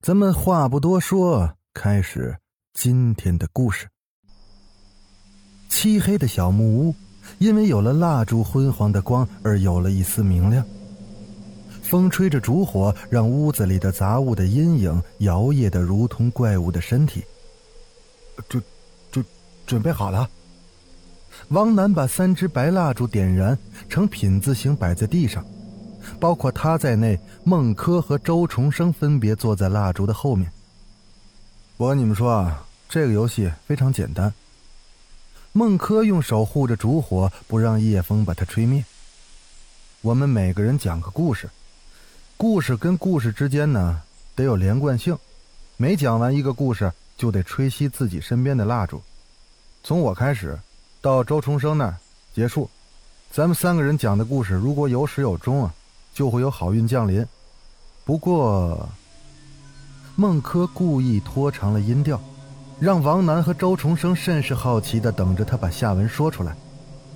咱们话不多说，开始今天的故事。漆黑的小木屋，因为有了蜡烛昏黄的光而有了一丝明亮。风吹着烛火，让屋子里的杂物的阴影摇曳的如同怪物的身体。准准准备好了。王楠把三支白蜡烛点燃，呈品字形摆在地上。包括他在内，孟轲和周重生分别坐在蜡烛的后面。我跟你们说啊，这个游戏非常简单。孟轲用手护着烛火，不让夜风把它吹灭。我们每个人讲个故事，故事跟故事之间呢得有连贯性。每讲完一个故事，就得吹熄自己身边的蜡烛。从我开始，到周重生那儿结束。咱们三个人讲的故事，如果有始有终啊。就会有好运降临。不过，孟轲故意拖长了音调，让王楠和周重生甚是好奇的等着他把下文说出来。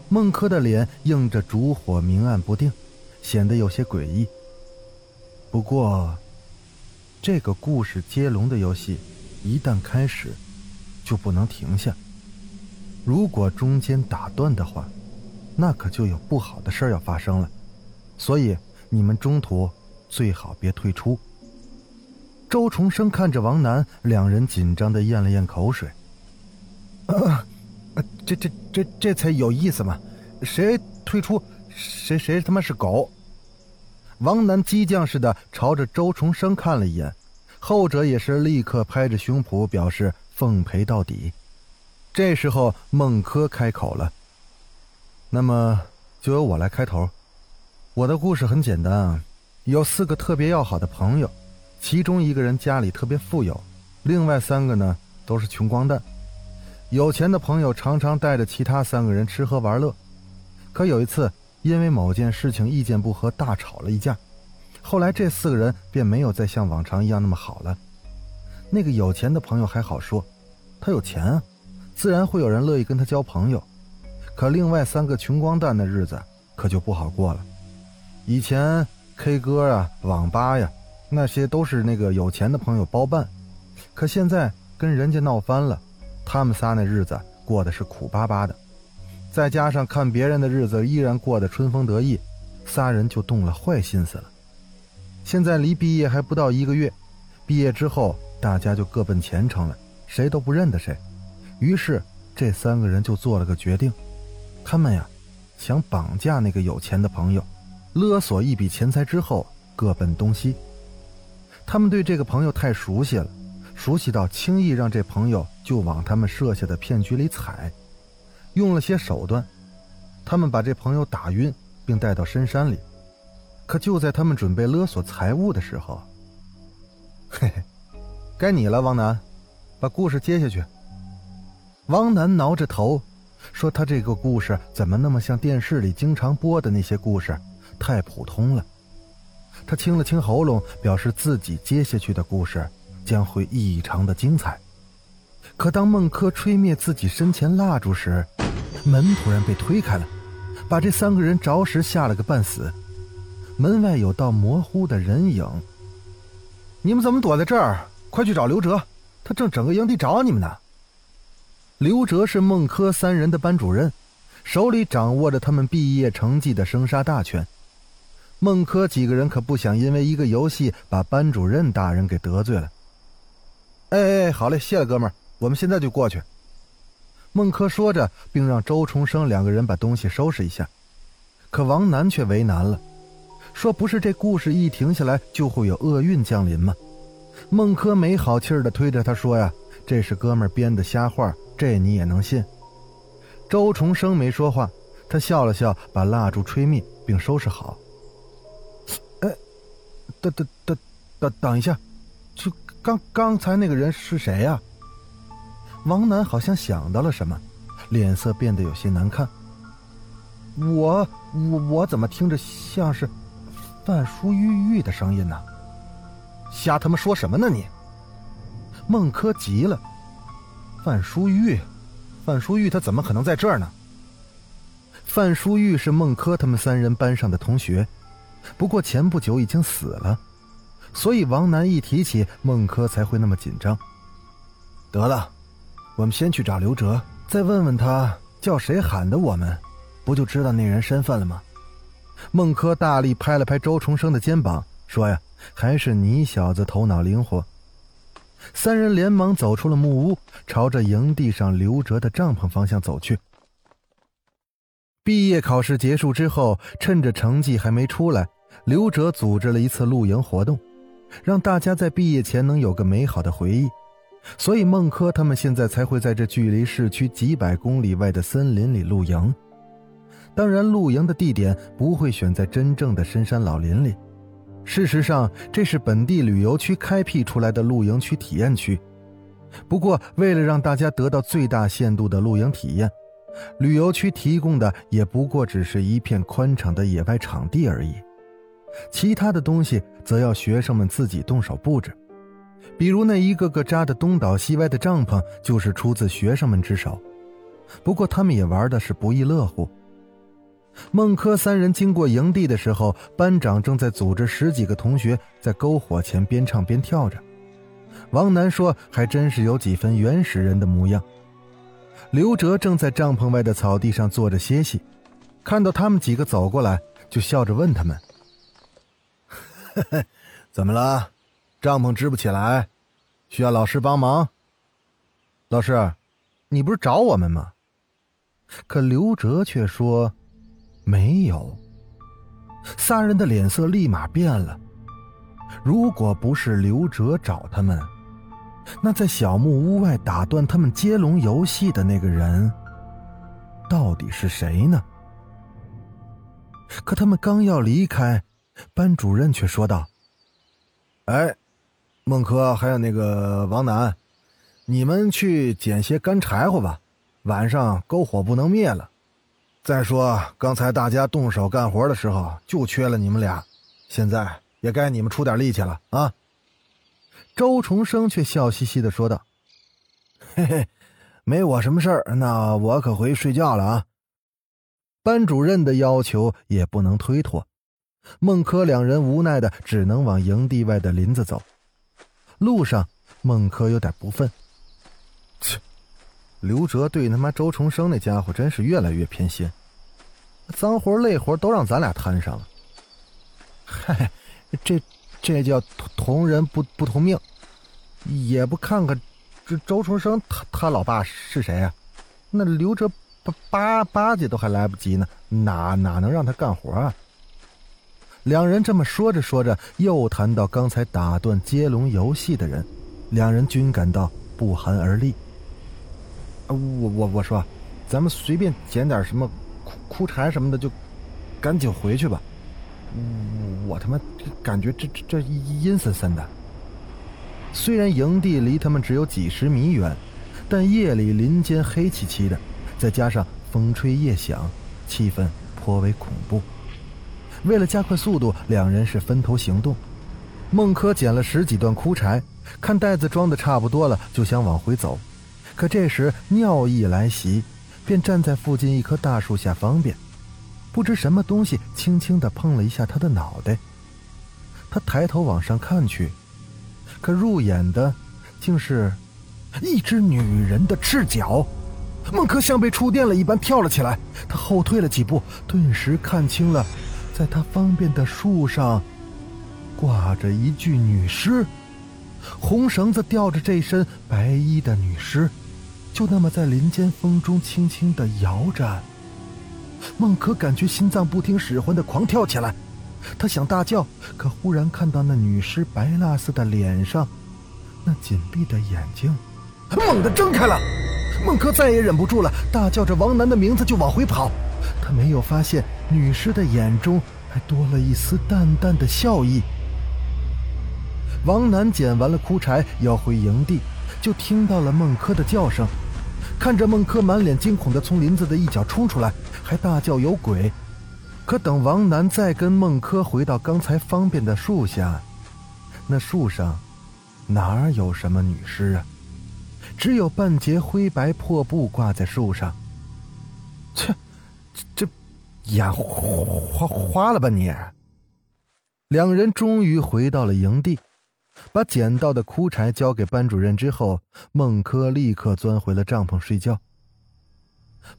孟轲的脸映着烛火，明暗不定，显得有些诡异。不过，这个故事接龙的游戏，一旦开始，就不能停下。如果中间打断的话，那可就有不好的事儿要发生了。所以。你们中途最好别退出。周重生看着王楠，两人紧张的咽了咽口水。啊，这这这这才有意思嘛！谁退出，谁谁他妈是狗！王楠激将似的朝着周重生看了一眼，后者也是立刻拍着胸脯表示奉陪到底。这时候孟轲开口了：“那么就由我来开头。”我的故事很简单啊，有四个特别要好的朋友，其中一个人家里特别富有，另外三个呢都是穷光蛋。有钱的朋友常常带着其他三个人吃喝玩乐，可有一次因为某件事情意见不合，大吵了一架。后来这四个人便没有再像往常一样那么好了。那个有钱的朋友还好说，他有钱啊，自然会有人乐意跟他交朋友。可另外三个穷光蛋的日子可就不好过了。以前 K 歌啊、网吧呀，那些都是那个有钱的朋友包办，可现在跟人家闹翻了，他们仨那日子过得是苦巴巴的，再加上看别人的日子依然过得春风得意，仨人就动了坏心思了。现在离毕业还不到一个月，毕业之后大家就各奔前程了，谁都不认得谁，于是这三个人就做了个决定，他们呀，想绑架那个有钱的朋友。勒索一笔钱财之后，各奔东西。他们对这个朋友太熟悉了，熟悉到轻易让这朋友就往他们设下的骗局里踩。用了些手段，他们把这朋友打晕，并带到深山里。可就在他们准备勒索财物的时候，嘿嘿，该你了，王楠，把故事接下去。王楠挠着头，说：“他这个故事怎么那么像电视里经常播的那些故事？”太普通了，他清了清喉咙，表示自己接下去的故事将会异常的精彩。可当孟轲吹灭自己身前蜡烛时，门突然被推开了，把这三个人着实吓了个半死。门外有道模糊的人影。你们怎么躲在这儿？快去找刘哲，他正整个营地找你们呢。刘哲是孟轲三人的班主任，手里掌握着他们毕业成绩的生杀大权。孟轲几个人可不想因为一个游戏把班主任大人给得罪了。哎哎，好嘞，谢了，哥们儿，我们现在就过去。孟轲说着，并让周重生两个人把东西收拾一下。可王楠却为难了，说：“不是这故事一停下来就会有厄运降临吗？”孟轲没好气儿的推着他说：“呀，这是哥们儿编的瞎话，这你也能信？”周重生没说话，他笑了笑，把蜡烛吹灭，并收拾好。等等等等等一下，就刚刚才那个人是谁呀？王楠好像想到了什么，脸色变得有些难看。我我我怎么听着像是范淑玉玉的声音呢？瞎他妈说什么呢你！孟轲急了，范淑玉，范淑玉她怎么可能在这儿呢？范淑玉是孟轲他们三人班上的同学，不过前不久已经死了，所以王楠一提起孟轲才会那么紧张。得了，我们先去找刘哲，再问问他叫谁喊的我们。不就知道那人身份了吗？孟轲大力拍了拍周重生的肩膀，说：“呀，还是你小子头脑灵活。”三人连忙走出了木屋，朝着营地上刘哲的帐篷方向走去。毕业考试结束之后，趁着成绩还没出来，刘哲组织了一次露营活动，让大家在毕业前能有个美好的回忆。所以孟轲他们现在才会在这距离市区几百公里外的森林里露营。当然，露营的地点不会选在真正的深山老林里。事实上，这是本地旅游区开辟出来的露营区体验区。不过，为了让大家得到最大限度的露营体验，旅游区提供的也不过只是一片宽敞的野外场地而已。其他的东西则要学生们自己动手布置，比如那一个个扎得东倒西歪的帐篷，就是出自学生们之手。不过，他们也玩的是不亦乐乎。孟轲三人经过营地的时候，班长正在组织十几个同学在篝火前边唱边跳着。王楠说：“还真是有几分原始人的模样。”刘哲正在帐篷外的草地上坐着歇息，看到他们几个走过来，就笑着问他们：“ 怎么了？帐篷支不起来，需要老师帮忙？”老师，你不是找我们吗？可刘哲却说。没有。三人的脸色立马变了。如果不是刘哲找他们，那在小木屋外打断他们接龙游戏的那个人，到底是谁呢？可他们刚要离开，班主任却说道：“哎，孟轲还有那个王楠，你们去捡些干柴火吧，晚上篝火不能灭了。”再说，刚才大家动手干活的时候就缺了你们俩，现在也该你们出点力气了啊！周重生却笑嘻嘻的说道：“ 嘿嘿，没我什么事儿，那我可回去睡觉了啊。”班主任的要求也不能推脱，孟轲两人无奈的只能往营地外的林子走。路上，孟轲有点不忿。切。刘哲对他妈周重生那家伙真是越来越偏心，脏活累活都让咱俩摊上了。嗨，这这叫同人不不同命，也不看看这周重生他他老爸是谁呀？那刘哲巴巴巴结都还来不及呢，哪哪能让他干活啊？两人这么说着说着，又谈到刚才打断接龙游戏的人，两人均感到不寒而栗。我我我说，咱们随便捡点什么枯枯柴什么的，就赶紧回去吧。我他妈感觉这这这阴森森的。虽然营地离他们只有几十米远，但夜里林间黑漆漆的，再加上风吹叶响，气氛颇为恐怖。为了加快速度，两人是分头行动。孟轲捡了十几段枯柴，看袋子装的差不多了，就想往回走。可这时尿意来袭，便站在附近一棵大树下方便。不知什么东西轻轻地碰了一下他的脑袋。他抬头往上看去，可入眼的竟是一只女人的赤脚。孟轲像被触电了一般跳了起来，他后退了几步，顿时看清了，在他方便的树上挂着一具女尸，红绳子吊着这身白衣的女尸。就那么在林间风中轻轻的摇着，孟可感觉心脏不听使唤的狂跳起来，他想大叫，可忽然看到那女尸白蜡似的脸上，那紧闭的眼睛，猛地睁开了。孟轲再也忍不住了，大叫着王楠的名字就往回跑。他没有发现女尸的眼中还多了一丝淡淡的笑意。王楠捡完了枯柴，要回营地，就听到了孟轲的叫声。看着孟轲满脸惊恐的从林子的一角冲出来，还大叫有鬼。可等王楠再跟孟轲回到刚才方便的树下，那树上哪有什么女尸啊？只有半截灰白破布挂在树上。切，这这眼花花了吧你？两人终于回到了营地，把捡到的枯柴交给班主任之后，孟轲立刻钻回了帐篷睡觉。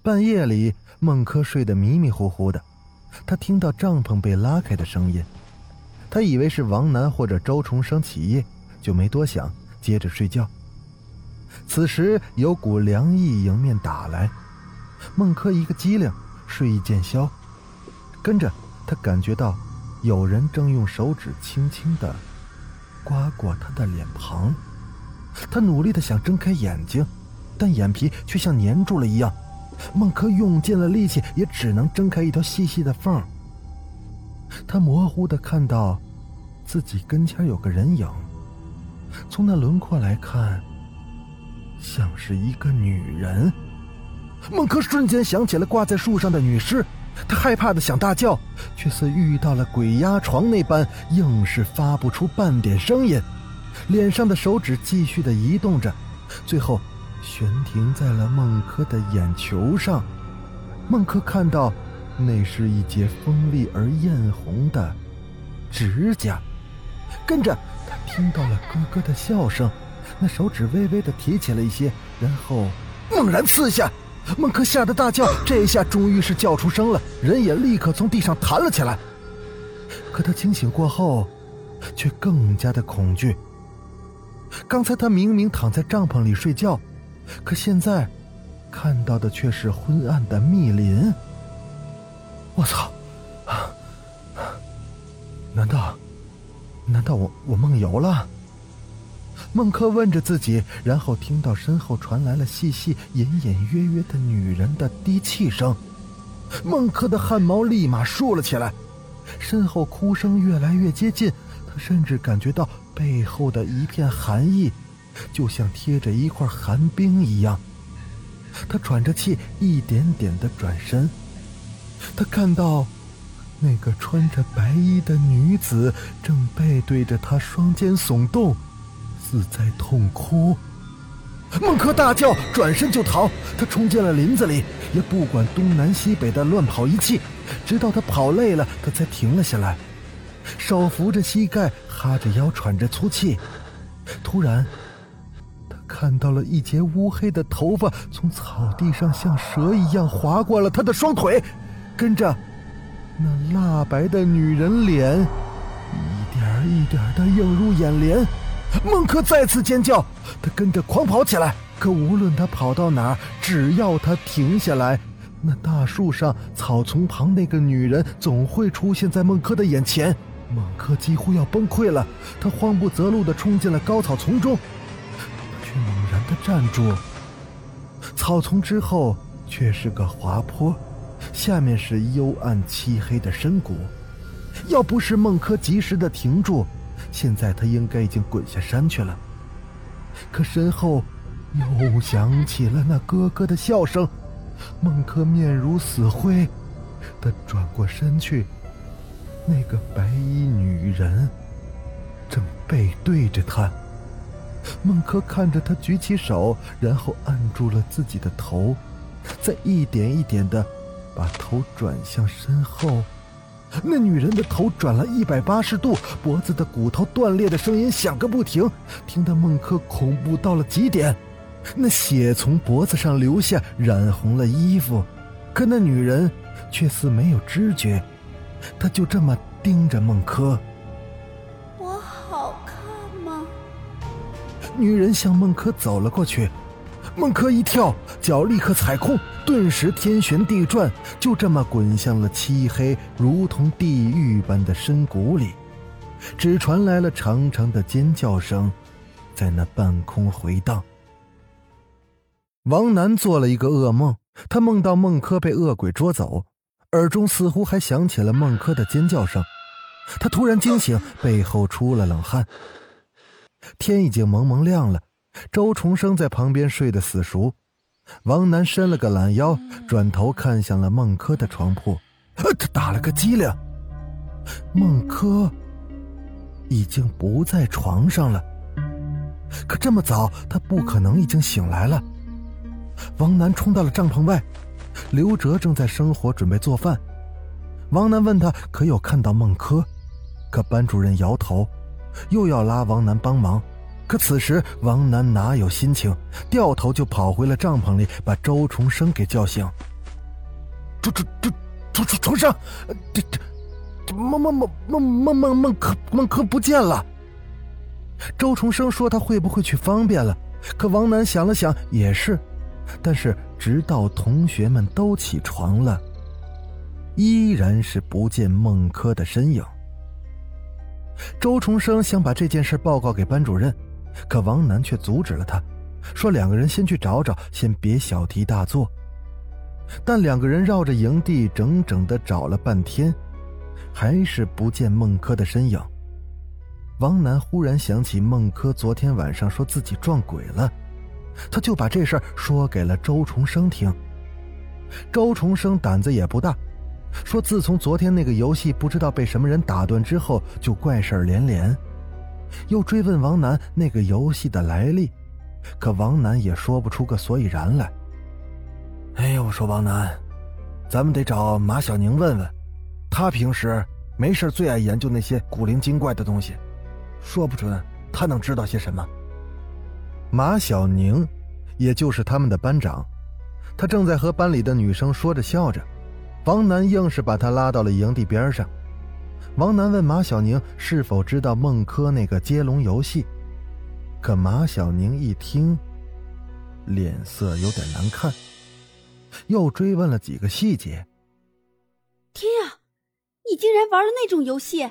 半夜里，孟轲睡得迷迷糊糊的，他听到帐篷被拉开的声音，他以为是王楠或者周重生起夜，就没多想，接着睡觉。此时有股凉意迎面打来，孟轲一个机灵，睡意渐消，跟着他感觉到。有人正用手指轻轻的刮过他的脸庞，他努力的想睁开眼睛，但眼皮却像粘住了一样。孟轲用尽了力气，也只能睁开一条细细的缝。他模糊的看到自己跟前有个人影，从那轮廓来看，像是一个女人。孟轲瞬间想起了挂在树上的女尸。他害怕的想大叫，却似遇到了鬼压床那般，硬是发不出半点声音。脸上的手指继续的移动着，最后悬停在了孟轲的眼球上。孟轲看到，那是一截锋利而艳红的指甲。跟着他听到了咯咯的笑声，那手指微微的提起了一些，然后猛然刺下。孟轲吓得大叫，这一下终于是叫出声了，人也立刻从地上弹了起来。可他清醒过后，却更加的恐惧。刚才他明明躺在帐篷里睡觉，可现在看到的却是昏暗的密林。我操！难道，难道我我梦游了？孟轲问着自己，然后听到身后传来了细细、隐隐约约的女人的低泣声。孟轲的汗毛立马竖了起来，身后哭声越来越接近，他甚至感觉到背后的一片寒意，就像贴着一块寒冰一样。他喘着气，一点点的转身，他看到那个穿着白衣的女子正背对着他，双肩耸动。似在痛哭，孟轲大叫，转身就逃。他冲进了林子里，也不管东南西北的乱跑一气，直到他跑累了，他才停了下来，手扶着膝盖，哈着腰，喘着粗气。突然，看到了一截乌黑的头发从草地上像蛇一样划过了他的双腿，跟着，那蜡白的女人脸，一点一点的映入眼帘。孟轲再次尖叫，他跟着狂跑起来。可无论他跑到哪儿，只要他停下来，那大树上草丛旁那个女人总会出现在孟轲的眼前。孟轲几乎要崩溃了，他慌不择路地冲进了高草丛中，地站住。草丛之后却是个滑坡，下面是幽暗漆黑的深谷。要不是孟轲及时的停住，现在他应该已经滚下山去了，可身后又响起了那咯咯的笑声。孟轲面如死灰，他转过身去，那个白衣女人正背对着他。孟轲看着他举起手，然后按住了自己的头，再一点一点的把头转向身后。那女人的头转了一百八十度，脖子的骨头断裂的声音响个不停，听得孟轲恐怖到了极点。那血从脖子上流下，染红了衣服，可那女人却似没有知觉，她就这么盯着孟轲。女人向孟轲走了过去。孟轲一跳，脚立刻踩空，顿时天旋地转，就这么滚向了漆黑如同地狱般的深谷里，只传来了长长的尖叫声，在那半空回荡。王楠做了一个噩梦，他梦到孟轲被恶鬼捉走，耳中似乎还响起了孟轲的尖叫声，他突然惊醒，背后出了冷汗。天已经蒙蒙亮了，周重生在旁边睡得死熟。王楠伸了个懒腰，转头看向了孟轲的床铺，他打了个激灵。孟轲已经不在床上了，可这么早，他不可能已经醒来了。王楠冲到了帐篷外，刘哲正在生火准备做饭。王楠问他可有看到孟轲，可班主任摇头，又要拉王楠帮忙。可此时王楠哪有心情，掉头就跑回了帐篷里，把周重生给叫醒。周周周周周重生，这这这孟孟孟孟孟孟孟柯孟柯不见了。周重生说他会不会去方便了？可王楠想了想，也是。但是直到同学们都起床了，依然是不见孟柯的身影。周重生想把这件事报告给班主任。可王楠却阻止了他，说：“两个人先去找找，先别小题大做。”但两个人绕着营地整整的找了半天，还是不见孟轲的身影。王楠忽然想起孟轲昨天晚上说自己撞鬼了，他就把这事儿说给了周重生听。周重生胆子也不大，说自从昨天那个游戏不知道被什么人打断之后，就怪事儿连连。又追问王楠那个游戏的来历，可王楠也说不出个所以然来。哎呀，我说王楠，咱们得找马小宁问问，他平时没事最爱研究那些古灵精怪的东西，说不准他能知道些什么。马小宁，也就是他们的班长，他正在和班里的女生说着笑着，王楠硬是把他拉到了营地边上。王楠问马小宁是否知道孟轲那个接龙游戏，可马小宁一听，脸色有点难看，又追问了几个细节。天啊，你竟然玩了那种游戏！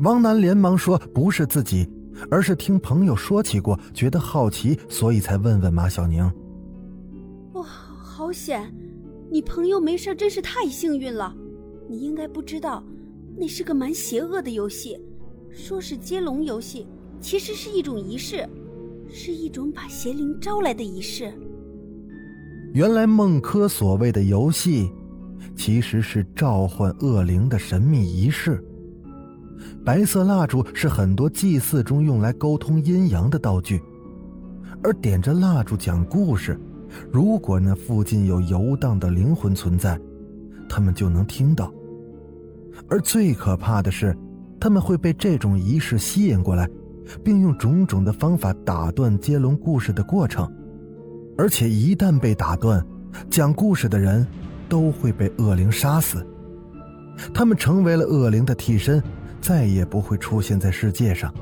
王楠连忙说：“不是自己，而是听朋友说起过，觉得好奇，所以才问问马小宁。”哇，好险！你朋友没事，真是太幸运了。你应该不知道。那是个蛮邪恶的游戏，说是接龙游戏，其实是一种仪式，是一种把邪灵招来的仪式。原来孟轲所谓的游戏，其实是召唤恶灵的神秘仪式。白色蜡烛是很多祭祀中用来沟通阴阳的道具，而点着蜡烛讲故事，如果那附近有游荡的灵魂存在，他们就能听到。而最可怕的是，他们会被这种仪式吸引过来，并用种种的方法打断接龙故事的过程。而且一旦被打断，讲故事的人都会被恶灵杀死。他们成为了恶灵的替身，再也不会出现在世界上。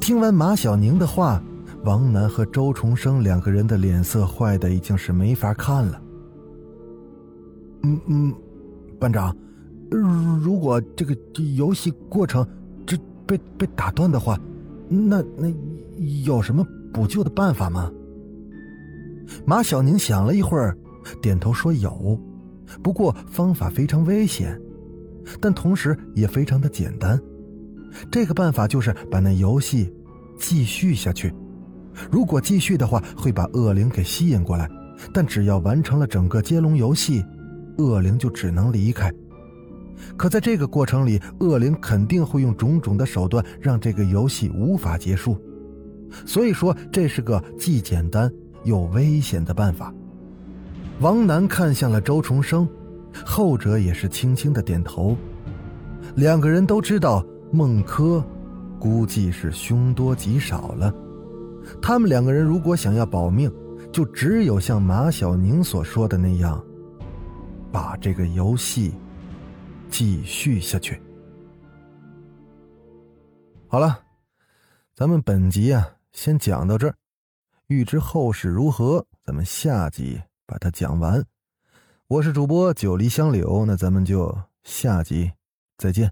听完马小宁的话，王楠和周重生两个人的脸色坏的已经是没法看了。嗯嗯，班长。如果这个游戏过程这被被打断的话，那那有什么补救的办法吗？马小宁想了一会儿，点头说有，不过方法非常危险，但同时也非常的简单。这个办法就是把那游戏继续下去。如果继续的话，会把恶灵给吸引过来，但只要完成了整个接龙游戏，恶灵就只能离开。可在这个过程里，恶灵肯定会用种种的手段让这个游戏无法结束，所以说这是个既简单又危险的办法。王楠看向了周重生，后者也是轻轻的点头。两个人都知道孟轲估计是凶多吉少了，他们两个人如果想要保命，就只有像马小宁所说的那样，把这个游戏。继续下去。好了，咱们本集啊，先讲到这儿。欲知后事如何，咱们下集把它讲完。我是主播九黎香柳，那咱们就下集再见。